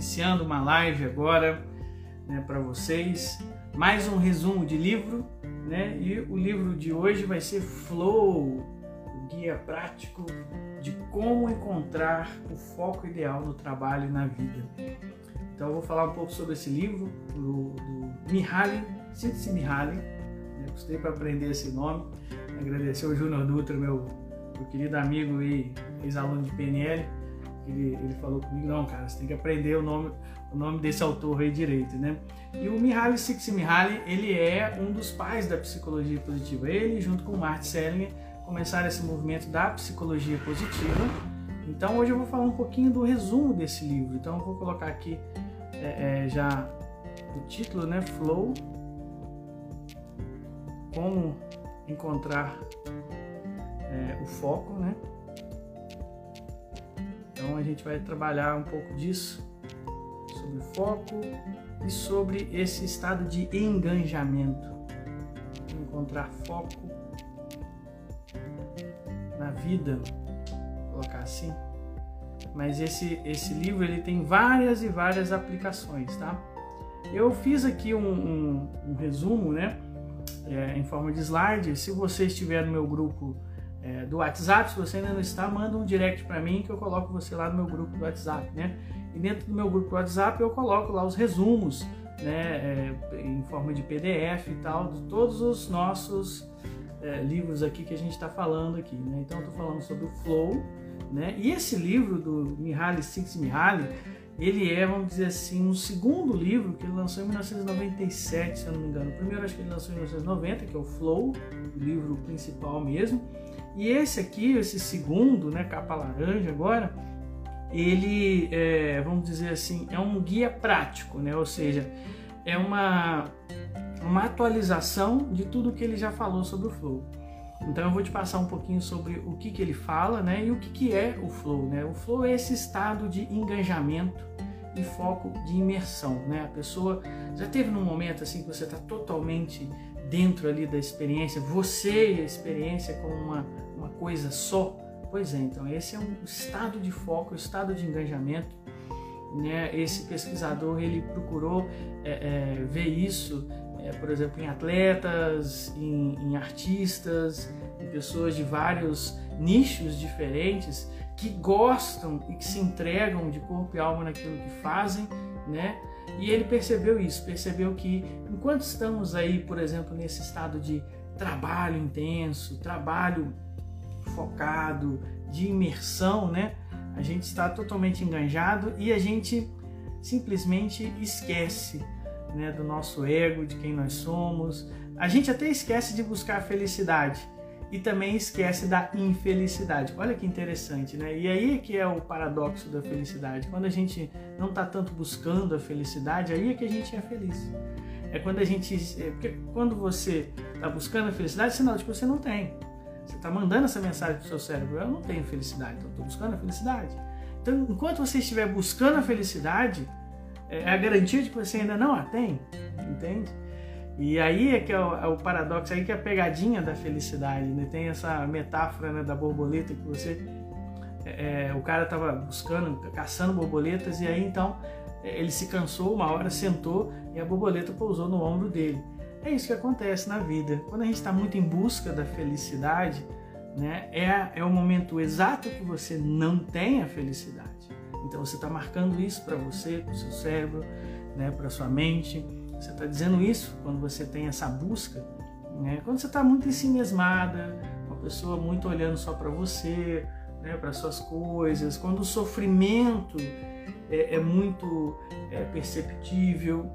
iniciando uma live agora né, para vocês. Mais um resumo de livro, né? E o livro de hoje vai ser Flow, o guia prático de como encontrar o foco ideal no trabalho e na vida. Então eu vou falar um pouco sobre esse livro do, do Mihaly, Csikszentmihalyi. Mihaly. Né? Gostei para aprender esse nome. Agradecer ao Júnior Dutra, meu, meu querido amigo e ex-aluno de PNL ele, ele falou comigo, não, cara, você tem que aprender o nome, o nome desse autor aí direito, né? E o Mihaly Csikszentmihalyi, ele é um dos pais da psicologia positiva. Ele, junto com o Martin Selinger, começaram esse movimento da psicologia positiva. Então, hoje eu vou falar um pouquinho do resumo desse livro. Então, eu vou colocar aqui é, é, já o título, né? Flow. Como encontrar é, o foco, né? Então a gente vai trabalhar um pouco disso, sobre foco e sobre esse estado de engajamento. Encontrar foco na vida, vou colocar assim. Mas esse, esse livro ele tem várias e várias aplicações, tá? Eu fiz aqui um, um, um resumo, né? É, em forma de slide. Se você estiver no meu grupo é, do WhatsApp. Se você ainda não está, manda um direct para mim que eu coloco você lá no meu grupo do WhatsApp, né? E dentro do meu grupo do WhatsApp eu coloco lá os resumos, né, é, em forma de PDF e tal, de todos os nossos é, livros aqui que a gente está falando aqui, né? Então eu estou falando sobre o Flow, né? E esse livro do Mihaly Csikszentmihalyi, ele é, vamos dizer assim, um segundo livro que ele lançou em 1997, se eu não me engano. O primeiro acho que ele lançou em 1990, que é o Flow, o livro principal mesmo. E esse aqui, esse segundo, né, capa laranja agora, ele, é, vamos dizer assim, é um guia prático, né? Ou seja, é uma, uma atualização de tudo que ele já falou sobre o Flow. Então eu vou te passar um pouquinho sobre o que, que ele fala, né? E o que, que é o Flow, né? O Flow é esse estado de engajamento e foco de imersão, né? A pessoa já teve num momento assim que você está totalmente dentro ali da experiência, você e a experiência como uma, coisa só. Pois é, então esse é um estado de foco, um estado de engajamento. Né? Esse pesquisador ele procurou é, é, ver isso, é, por exemplo, em atletas, em, em artistas, em pessoas de vários nichos diferentes que gostam e que se entregam de corpo e alma naquilo que fazem, né? E ele percebeu isso, percebeu que enquanto estamos aí, por exemplo, nesse estado de trabalho intenso, trabalho focado, de imersão, né? A gente está totalmente enganjado e a gente simplesmente esquece né, do nosso ego, de quem nós somos. A gente até esquece de buscar a felicidade e também esquece da infelicidade. Olha que interessante, né? E aí que é o paradoxo da felicidade. Quando a gente não está tanto buscando a felicidade, aí é que a gente é feliz. É quando a gente. É porque quando você está buscando a felicidade, é sinal de que você não tem. Você está mandando essa mensagem para o seu cérebro: eu não tenho felicidade, então estou buscando a felicidade. Então, enquanto você estiver buscando a felicidade, é a garantia de que você ainda não a tem, entende? E aí é que é o, é o, paradoxo, aí que é a pegadinha da felicidade, né? Tem essa metáfora né, da borboleta que você... É, é o cara estava buscando, caçando borboletas e aí então é, ele se cansou uma hora, sentou e a borboleta pousou no ombro dele. É isso que acontece na vida. Quando a gente está muito em busca da felicidade, né, é, é o momento exato que você não tem a felicidade. Então você está marcando isso para você, para o seu cérebro, né, para sua mente. Você está dizendo isso quando você tem essa busca, né? Quando você está muito em si mesmada, uma pessoa muito olhando só para você, né, para suas coisas, quando o sofrimento é, é muito é, perceptível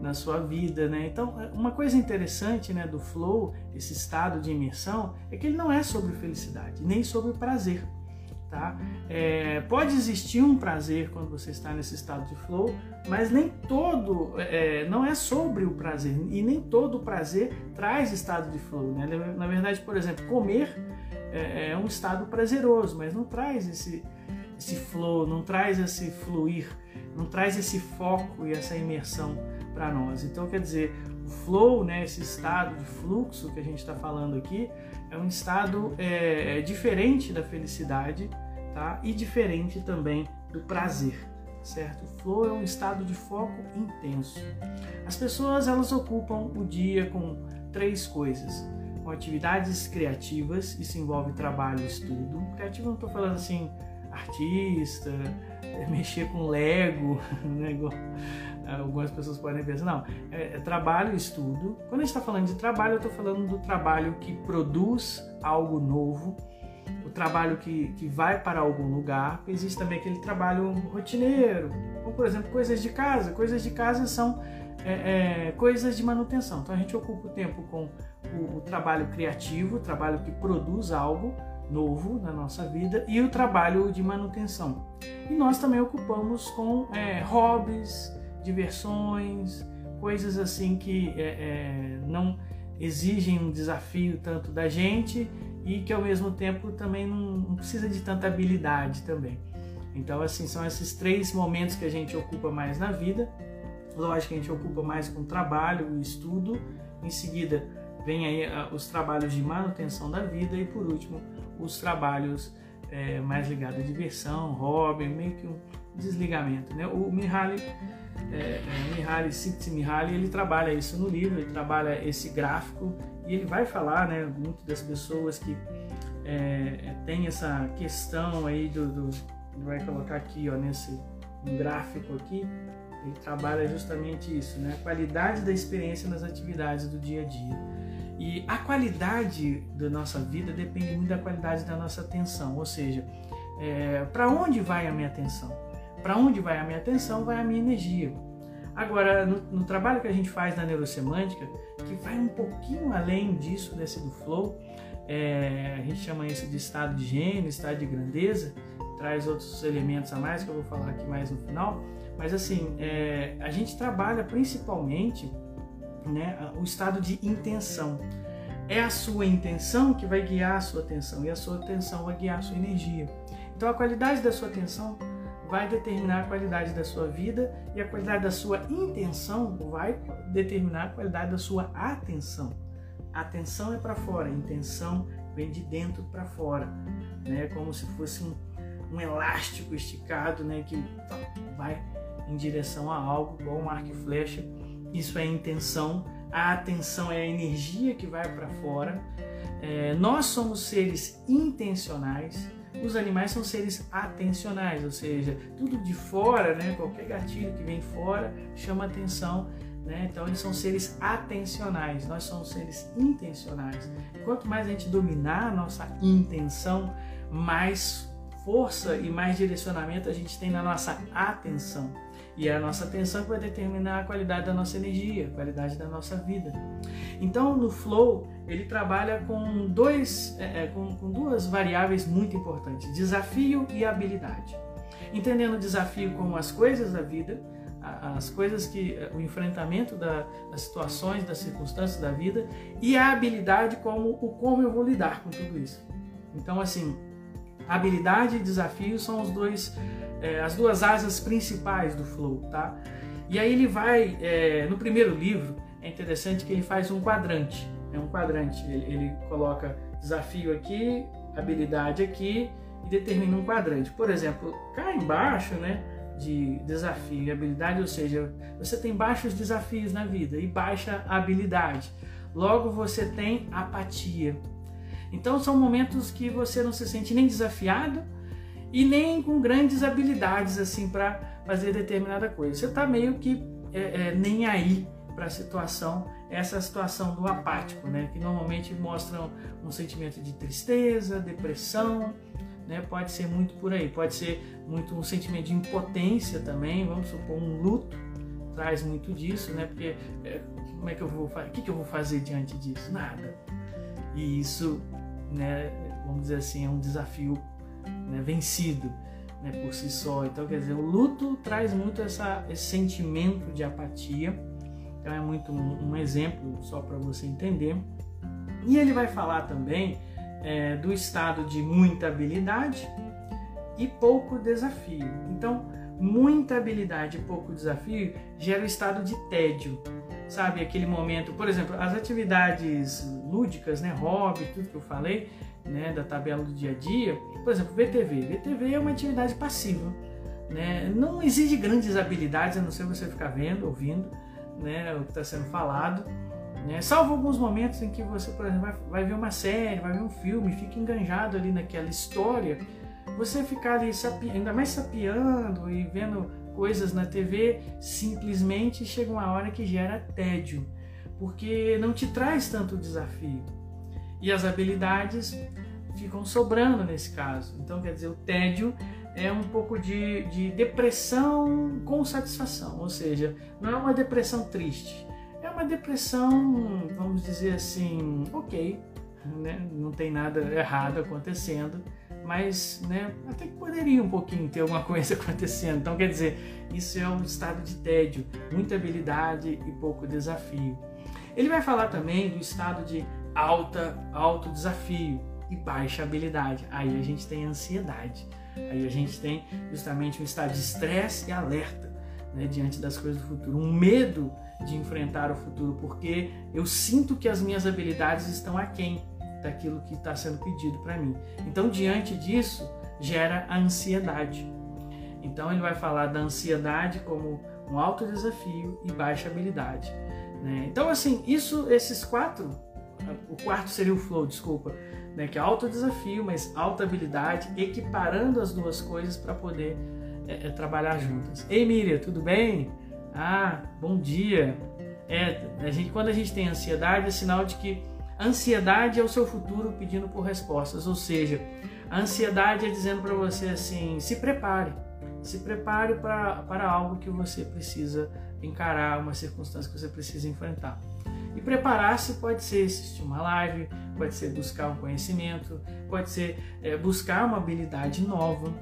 na sua vida, né? Então, uma coisa interessante, né, do flow, esse estado de imersão, é que ele não é sobre felicidade, nem sobre prazer. Tá? É, pode existir um prazer quando você está nesse estado de flow, mas nem todo, é, não é sobre o prazer, e nem todo prazer traz estado de flow. Né? Na verdade, por exemplo, comer é, é um estado prazeroso, mas não traz esse, esse flow, não traz esse fluir, não traz esse foco e essa imersão para nós. Então, quer dizer, o flow, né, esse estado de fluxo que a gente está falando aqui, é um estado é, é, diferente da felicidade tá? e diferente também do prazer. certo? Flow é um estado de foco intenso. As pessoas elas ocupam o dia com três coisas: com atividades criativas, isso envolve trabalho e estudo. Criativo não estou falando assim artista, mexer com Lego, né? Algumas pessoas podem pensar, não, é, é trabalho e estudo. Quando a gente está falando de trabalho, eu estou falando do trabalho que produz algo novo, o trabalho que, que vai para algum lugar. Existe também aquele trabalho rotineiro, como por exemplo coisas de casa. Coisas de casa são é, é, coisas de manutenção. Então a gente ocupa o tempo com o, o trabalho criativo, o trabalho que produz algo novo na nossa vida e o trabalho de manutenção. E nós também ocupamos com é, hobbies, diversões, coisas assim que é, é, não exigem um desafio tanto da gente e que ao mesmo tempo também não, não precisa de tanta habilidade também. Então assim são esses três momentos que a gente ocupa mais na vida. Lógico que a gente ocupa mais com trabalho e estudo. Em seguida vem aí uh, os trabalhos de manutenção da vida e por último os trabalhos é, mais ligados à diversão, hobby, meio que um desligamento. Né? O Mihaly, é, é, Mihaly Csikszentmihalyi, ele trabalha isso no livro, ele trabalha esse gráfico e ele vai falar, né, muito das pessoas que é, é tem essa questão aí do, do vai colocar aqui, ó, nesse um gráfico aqui, ele trabalha justamente isso, né, a qualidade da experiência nas atividades do dia a dia. E a qualidade da nossa vida depende muito da qualidade da nossa atenção, ou seja, é, para onde vai a minha atenção? Para onde vai a minha atenção, vai a minha energia. Agora, no, no, trabalho que a gente faz na neurosemântica, que vai um pouquinho além disso, desse do flow, é, a gente chama isso de estado de gênio, estado de grandeza, traz outros elementos a mais que eu vou falar aqui mais no final. Mas assim, é, a gente trabalha principalmente né, o estado de intenção. É a sua intenção que vai guiar a sua atenção e a sua atenção vai guiar a sua energia. Então a qualidade da sua atenção vai determinar a qualidade da sua vida e a qualidade da sua intenção vai determinar a qualidade da sua atenção. A atenção é para fora, intenção vem de dentro para fora, né? Como se fosse um, um elástico esticado, né? Que vai em direção a algo, igual um arco e flecha isso é intenção, a atenção é a energia que vai para fora. É, nós somos seres intencionais, os animais são seres atencionais, ou seja, tudo de fora, né, qualquer gatilho que vem fora chama atenção. Né? Então eles são seres atencionais, nós somos seres intencionais. Quanto mais a gente dominar a nossa intenção, mais força e mais direcionamento a gente tem na nossa atenção. E é a nossa atenção que vai determinar a qualidade da nossa energia, a qualidade da nossa vida. Então, no flow, ele trabalha com, dois, é, é, com, com duas variáveis muito importantes: desafio e habilidade. Entendendo o desafio como as coisas da vida, as coisas que é, o enfrentamento da, das situações, das circunstâncias da vida e a habilidade como o como eu vou lidar com tudo isso. Então assim, habilidade e desafio são os dois é, as duas asas principais do flow, tá? E aí ele vai, é, no primeiro livro, é interessante que ele faz um quadrante, é um quadrante, ele, ele coloca desafio aqui, habilidade aqui e determina um quadrante. Por exemplo, cá embaixo, né, de desafio e habilidade, ou seja, você tem baixos desafios na vida e baixa habilidade. Logo você tem apatia. Então são momentos que você não se sente nem desafiado, e nem com grandes habilidades assim para fazer determinada coisa. Você está meio que é, é, nem aí para a situação, essa situação do apático, né? que normalmente mostra um sentimento de tristeza, depressão, né? pode ser muito por aí, pode ser muito um sentimento de impotência também, vamos supor um luto traz muito disso, né? Porque é, como é que eu vou? O que, que eu vou fazer diante disso? Nada. E isso, né? Vamos dizer assim, é um desafio né, vencido né, por si só. Então, quer dizer, o luto traz muito essa, esse sentimento de apatia. Então, é muito um, um exemplo só para você entender. E ele vai falar também é, do estado de muita habilidade e pouco desafio. Então, muita habilidade e pouco desafio gera o estado de tédio. Sabe, aquele momento, por exemplo, as atividades lúdicas, né, hobby, tudo que eu falei, né, da tabela do dia a dia, por exemplo, VTV. VTV é uma atividade passiva. né? Não exige grandes habilidades, a não ser você ficar vendo, ouvindo né, o que está sendo falado. Né? Salvo alguns momentos em que você, por exemplo, vai, vai, ver uma série, vai ver um filme, fica enganjado ali naquela história. Você ficar ali, ainda mais sapiando e vendo coisas na TV, simplesmente chega uma hora que gera tédio, porque não te traz tanto desafio. E as habilidades ficam sobrando nesse caso. Então, quer dizer, o tédio é um pouco de, de depressão com satisfação, ou seja, não é uma depressão triste, é uma depressão, vamos dizer assim, ok, né? não tem nada errado acontecendo, mas né, até que poderia um pouquinho ter alguma coisa acontecendo. Então, quer dizer, isso é um estado de tédio, muita habilidade e pouco desafio. Ele vai falar também do estado de alta, alto desafio e baixa habilidade. Aí a gente tem ansiedade. Aí a gente tem justamente um estado de estresse e alerta né, diante das coisas do futuro, um medo de enfrentar o futuro, porque eu sinto que as minhas habilidades estão aquém daquilo que está sendo pedido para mim. Então, diante disso, gera a ansiedade. Então, ele vai falar da ansiedade como um alto desafio e baixa habilidade. Né? Então, assim, isso, esses quatro, o quarto seria o flow, desculpa, né, que é alto desafio, mas alta habilidade, equiparando as duas coisas para poder é, é, trabalhar juntas. Ei, Miriam, tudo bem? Ah, bom dia. É, a gente, quando a gente tem ansiedade, é sinal de que ansiedade é o seu futuro pedindo por respostas, ou seja, a ansiedade é dizendo para você assim: se prepare, se prepare para, algo que você precisa encarar, uma circunstância que você precisa enfrentar. E preparar-se pode ser assistir uma live, pode ser buscar um conhecimento, pode ser é, buscar uma habilidade nova.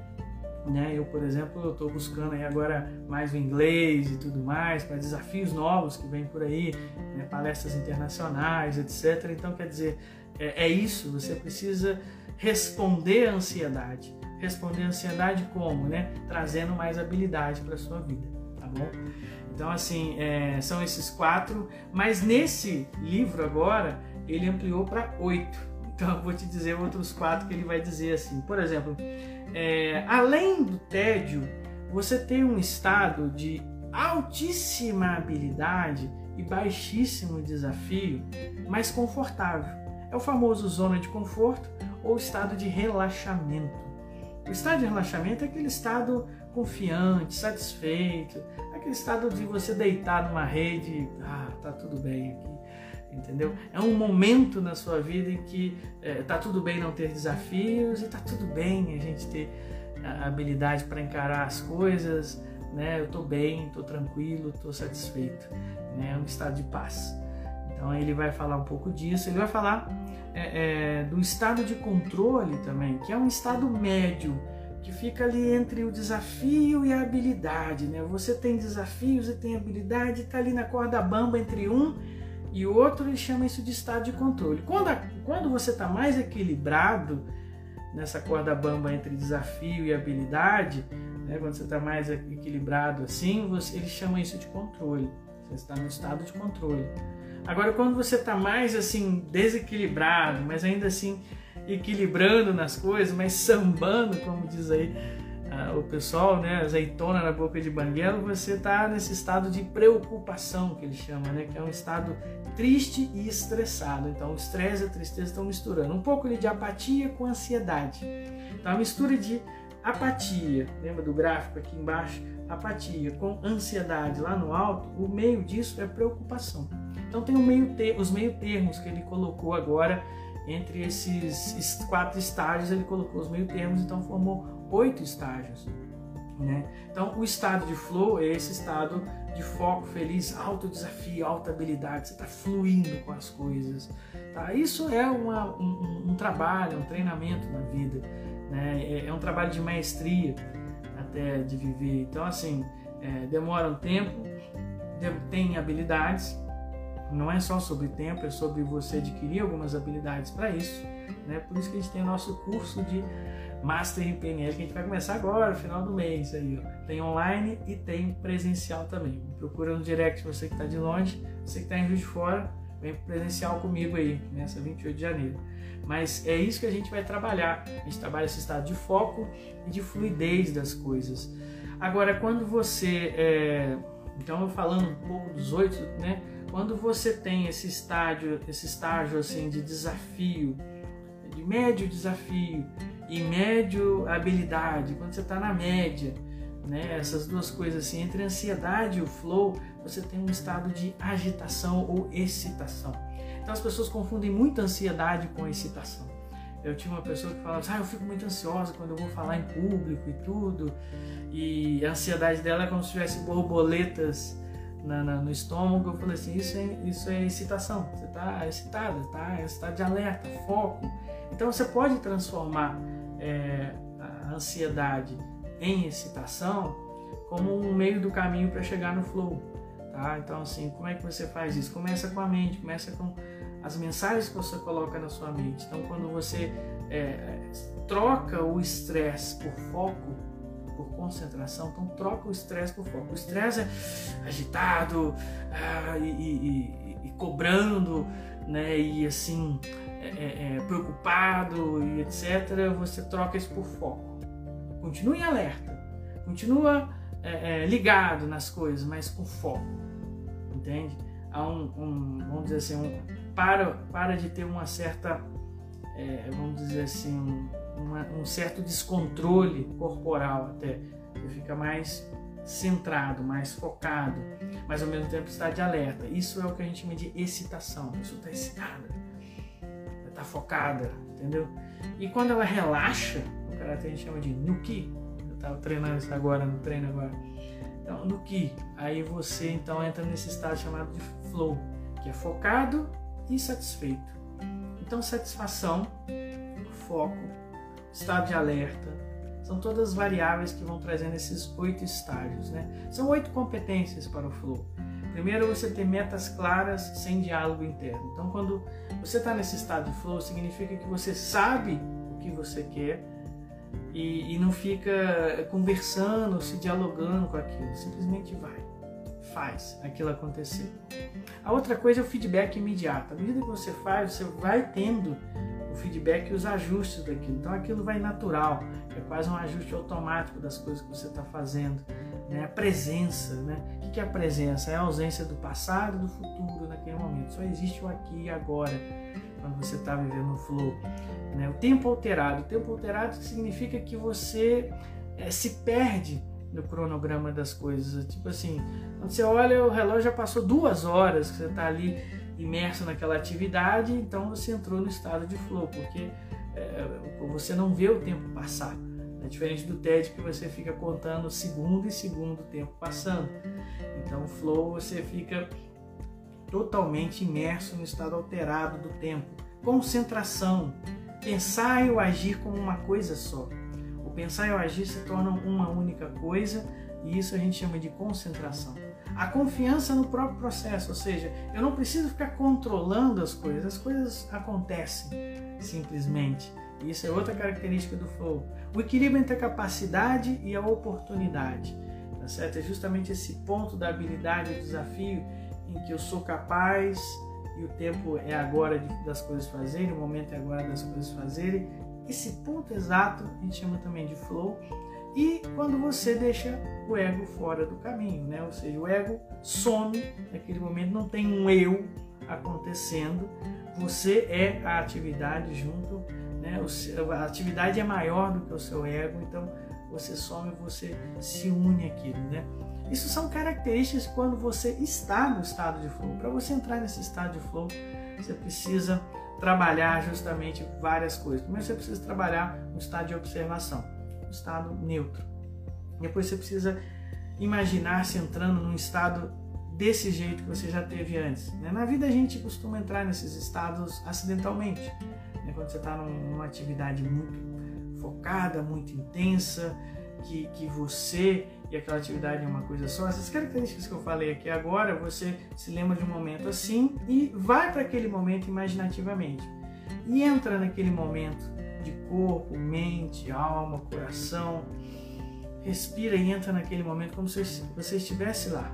Né? Eu, por exemplo, eu estou buscando aí agora mais o inglês e tudo mais, para desafios novos que vêm por aí, né? palestras internacionais, etc. Então, quer dizer, é, é isso, você precisa responder à ansiedade. Responder à ansiedade como? Né? Trazendo mais habilidade para a sua vida, tá bom? Então, assim, é, são esses quatro, mas nesse livro agora ele ampliou para oito. Então, eu vou te dizer outros quatro que ele vai dizer assim. Por exemplo, é, além do tédio, você tem um estado de altíssima habilidade e baixíssimo desafio, mas confortável. É o famoso zona de conforto ou estado de relaxamento. O estado de relaxamento é aquele estado confiante, satisfeito, aquele estado de você deitar numa rede, ah, tá tudo bem aqui, entendeu? É um momento na sua vida em que é, tá tudo bem não ter desafios e tá tudo bem a gente ter a habilidade para encarar as coisas, né? Eu tô bem, tô tranquilo, tô satisfeito, né? É um estado de paz. Então ele vai falar um pouco disso, ele vai falar é, é, do estado de controle também, que é um estado médio que fica ali entre o desafio e a habilidade, né? Você tem desafios e tem habilidade, está ali na corda bamba entre um e outro, ele chama isso de estado de controle. Quando, a, quando você está mais equilibrado nessa corda bamba entre desafio e habilidade, né? quando você está mais equilibrado assim, você, ele chama isso de controle. Você está no estado de controle. Agora, quando você está mais assim desequilibrado, mas ainda assim equilibrando nas coisas, mas sambando, como diz aí o pessoal, né, azeitona na boca de banguelo, você está nesse estado de preocupação que ele chama, né, que é um estado triste e estressado. Então, o estresse e a tristeza estão misturando um pouco de apatia com ansiedade. Então, a mistura de apatia, lembra do gráfico aqui embaixo? Apatia com ansiedade lá no alto, o meio disso é preocupação. Então tem meio os meio termos que ele colocou agora entre esses quatro estágios ele colocou os meio termos, então formou oito estágios. Né? Então, o estado de flow é esse estado de foco feliz, alto desafio, alta habilidade, você está fluindo com as coisas. Tá? Isso é uma, um, um, trabalho, um treinamento na vida, né? é, é, um trabalho de maestria até de viver. Então, assim, é, demora um tempo, tem habilidades, não é só sobre tempo, é sobre você adquirir algumas habilidades para isso. Né? Por isso que a gente tem o nosso curso de Master PNL, que a gente vai começar agora, final do mês. Aí, ó. Tem online e tem presencial também. Procura no direct você que está de longe, você que está em Rio de Fora, vem presencial comigo aí, nessa 28 de janeiro. Mas é isso que a gente vai trabalhar. A gente trabalha esse estado de foco e de fluidez das coisas. Agora, quando você. É... Então, falando um pouco dos oito, né? Quando você tem esse estágio, esse estágio assim de desafio, de médio desafio e médio habilidade, quando você está na média, né? Essas duas coisas assim, entre a ansiedade e o flow, você tem um estado de agitação ou excitação. Então as pessoas confundem muito ansiedade com excitação. Eu tinha uma pessoa que falava assim, ah, eu fico muito ansiosa quando eu vou falar em público e tudo. E a ansiedade dela é como se tivesse borboletas na, na, no estômago. Eu falei assim, isso é, isso é excitação. Você está excitada, tá? Está de alerta, foco. Então você pode transformar é, a ansiedade em excitação como um meio do caminho para chegar no flow. Tá? Então, assim, como é que você faz isso? Começa com a mente, começa com as mensagens que você coloca na sua mente. Então, quando você é, troca o estresse por foco, por concentração, então troca o estresse por foco. O estresse é agitado ah, e, e, e, e, cobrando, né? E assim, é, é, preocupado e etc. Você troca isso por foco. Continue alerta, continua é, é, ligado nas coisas, mas com foco, entende? Há um, um vamos dizer assim, um, para, para de ter uma certa, é, vamos dizer assim, um, uma, um certo descontrole corporal até, você fica mais centrado, mais focado, mas ao mesmo tempo está de alerta. Isso é o que a gente chama de excitação. A pessoa está excitada, está focada, entendeu? E quando ela relaxa, karate a gente chama de Nuki. Eu estava treinando isso agora, no treino agora. Então, Nuki. Aí você então entra nesse estado chamado de flow, que é focado e satisfeito. Então, satisfação, foco, estado de alerta, são todas variáveis que vão trazendo esses oito estágios. Né? São oito competências para o flow. Primeiro, você ter metas claras sem diálogo interno. Então, quando você está nesse estado de flow, significa que você sabe o que você quer, e, e não fica conversando, se dialogando com aquilo, simplesmente vai, faz aquilo acontecer. A outra coisa é o feedback imediato. À medida que você faz, você vai tendo o feedback e os ajustes daquilo. Então aquilo vai natural, é quase um ajuste automático das coisas que você está fazendo. Né? A presença, né? O que é a presença? É a ausência do passado e do futuro naquele momento. Só existe o aqui e agora quando você está vivendo no flow. Né? O tempo alterado. O tempo alterado significa que você é, se perde no cronograma das coisas. Tipo assim, quando você olha, o relógio já passou duas horas que você está ali imerso naquela atividade, então você entrou no estado de flow, porque é, você não vê o tempo passar. É diferente do TED que você fica contando segundo e segundo tempo passando. Então, o flow você fica totalmente imerso no estado alterado do tempo. Concentração, pensar e o agir como uma coisa só. O pensar e o agir se tornam uma única coisa e isso a gente chama de concentração. A confiança no próprio processo, ou seja, eu não preciso ficar controlando as coisas, as coisas acontecem simplesmente. Isso é outra característica do flow. O equilíbrio entre a capacidade e a oportunidade. Tá certo? É justamente esse ponto da habilidade e desafio em que eu sou capaz e o tempo é agora das coisas fazerem, o momento é agora das coisas fazerem. Esse ponto exato a gente chama também de flow. E quando você deixa o ego fora do caminho, né? Ou seja, o ego some naquele momento, não tem um eu acontecendo, você é a atividade junto, né? A atividade é maior do que o seu ego, então você some, você se une àquilo, né? Isso são características quando você está no estado de flow. Para você entrar nesse estado de flow, você precisa trabalhar justamente várias coisas. Primeiro você precisa trabalhar no estado de observação, no estado neutro. Depois você precisa imaginar-se entrando num estado desse jeito que você já teve antes. Né? Na vida a gente costuma entrar nesses estados acidentalmente. Né? Quando você está numa atividade muito focada, muito intensa, que, que você e aquela atividade é uma coisa só. Essas características que eu falei aqui agora, você se lembra de um momento assim e vai para aquele momento imaginativamente. E entra naquele momento de corpo, mente, alma, coração. Respira e entra naquele momento como se você estivesse lá.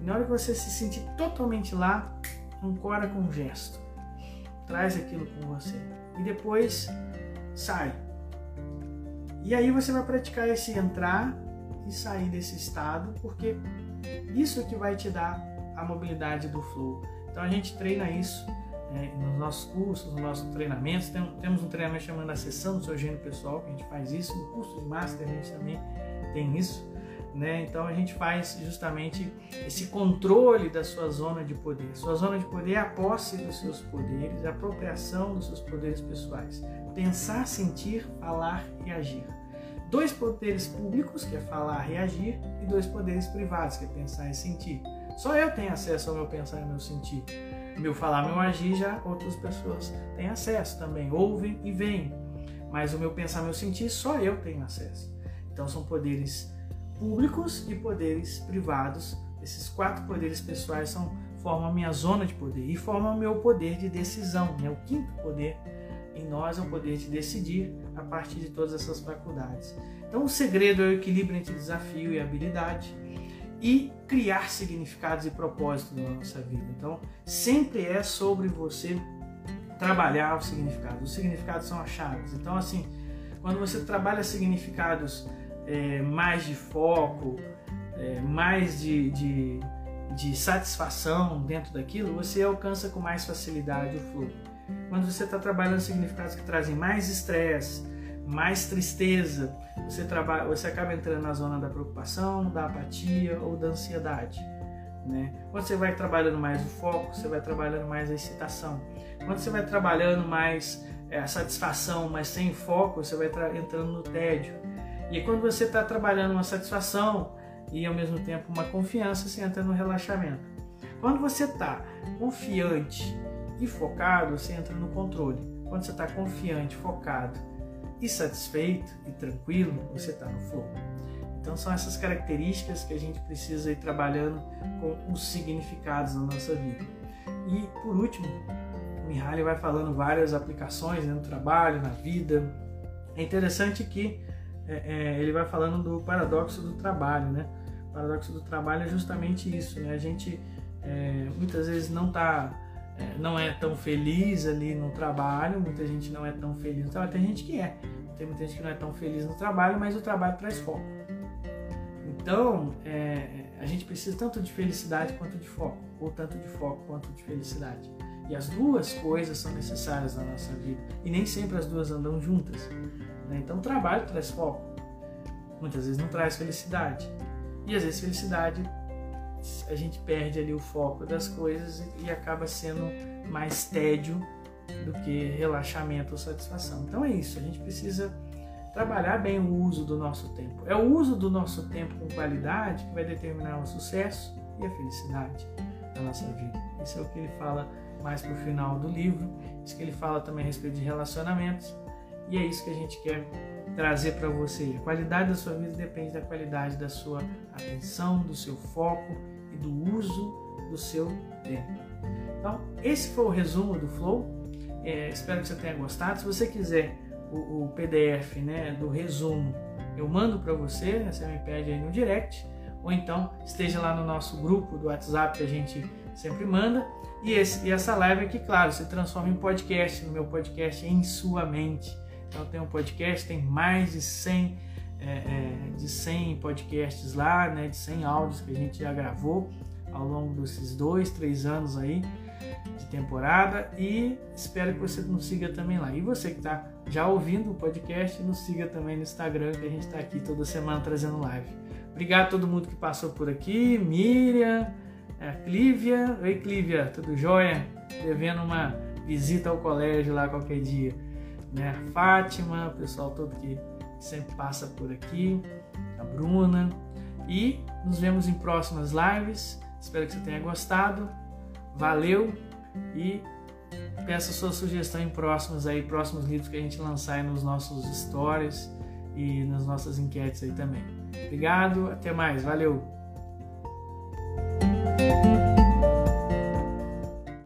E na hora que você se sentir totalmente lá, ancora com um gesto. Traz aquilo com você. E depois sai. E aí você vai praticar esse entrar e sair desse estado, porque isso que vai te dar a mobilidade do flow. Então a gente treina isso é, nos nossos cursos, nos nossos treinamentos. Tem, temos um treinamento chamado a sessão do seu gênio pessoal, que a gente faz isso. No curso de Master a gente também tem isso. Né? Então a gente faz justamente esse controle da sua zona de poder. Sua zona de poder é a posse dos seus poderes, a apropriação dos seus poderes pessoais. Pensar, sentir, falar e agir. Dois poderes públicos, que é falar e agir, e dois poderes privados, que é pensar e sentir. Só eu tenho acesso ao meu pensar e meu sentir. Meu falar, meu agir, já outras pessoas têm acesso também, ouvem e veem. Mas o meu pensar, meu sentir, só eu tenho acesso. Então são poderes públicos e poderes privados. Esses quatro poderes pessoais são, formam a minha zona de poder e formam o meu poder de decisão. Né? O quinto poder em nós é o poder de decidir a partir de todas essas faculdades. Então o segredo é o equilíbrio entre desafio e habilidade e criar significados e propósitos na nossa vida. Então sempre é sobre você trabalhar os significados. Os significados são as chaves. Então assim, quando você trabalha significados é, mais de foco, é, mais de, de, de, satisfação dentro daquilo, você alcança com mais facilidade o flow. Quando você está trabalhando significados que trazem mais estresse, mais tristeza, você, trabalha, você acaba entrando na zona da preocupação, da apatia ou da ansiedade. Né? Quando você vai trabalhando mais o foco, você vai trabalhando mais a excitação. Quando você vai trabalhando mais é, a satisfação, mas sem foco, você vai entrando no tédio. E quando você está trabalhando uma satisfação e ao mesmo tempo uma confiança, você entra no relaxamento. Quando você está confiante e focado, você entra no controle. Quando você está confiante, focado e satisfeito e tranquilo, você está no flow. Então são essas características que a gente precisa ir trabalhando com os significados na nossa vida. E por último, o Mihaly vai falando várias aplicações né, no trabalho, na vida. É interessante que é, é, ele vai falando do paradoxo do trabalho, né? O paradoxo do trabalho é justamente isso, né? A gente é, muitas vezes não tá, é, não é tão feliz ali no trabalho, muita gente não é tão feliz no trabalho, tem gente que é, tem muita gente que não é tão feliz no trabalho, mas o trabalho traz foco. Então, é, a gente precisa tanto de felicidade quanto de foco, ou tanto de foco quanto de felicidade. E as duas coisas são necessárias na nossa vida. E nem sempre as duas andam juntas. Né? Então, o trabalho traz foco. Muitas vezes não traz felicidade. E às vezes, felicidade, a gente perde ali o foco das coisas e acaba sendo mais tédio do que relaxamento ou satisfação. Então, é isso. A gente precisa trabalhar bem o uso do nosso tempo. É o uso do nosso tempo com qualidade que vai determinar o sucesso e a felicidade da nossa vida. Isso é o que ele fala mais para o final do livro. Isso que ele fala também a respeito de relacionamentos e é isso que a gente quer trazer para você. A qualidade da sua vida depende da qualidade da sua atenção, do seu foco e do uso do seu tempo. Então, esse foi o resumo do Flow. É, espero que você tenha gostado. Se você quiser o, o PDF né, do resumo, eu mando para você, né, você me pede aí no direct, ou então esteja lá no nosso grupo do WhatsApp que a gente sempre manda. E, esse, e essa live aqui, claro, se transforma em podcast, no meu podcast em sua mente. Então tem um podcast, tem mais de 100, é, é, de 100 podcasts lá, né, de 100 áudios que a gente já gravou ao longo desses dois, três anos aí de temporada e espero que você nos siga também lá. E você que está já ouvindo o podcast, nos siga também no Instagram, que a gente está aqui toda semana trazendo live. Obrigado a todo mundo que passou por aqui, Miriam, é, Clívia. Oi, Clívia, tudo jóia? Devendo uma visita ao colégio lá qualquer dia né? A Fátima, o pessoal todo que sempre passa por aqui, a Bruna. E nos vemos em próximas lives. Espero que você tenha gostado. Valeu e peça sua sugestão em próximos aí, próximos livros que a gente lançar aí nos nossos stories e nas nossas enquetes aí também. Obrigado, até mais, valeu.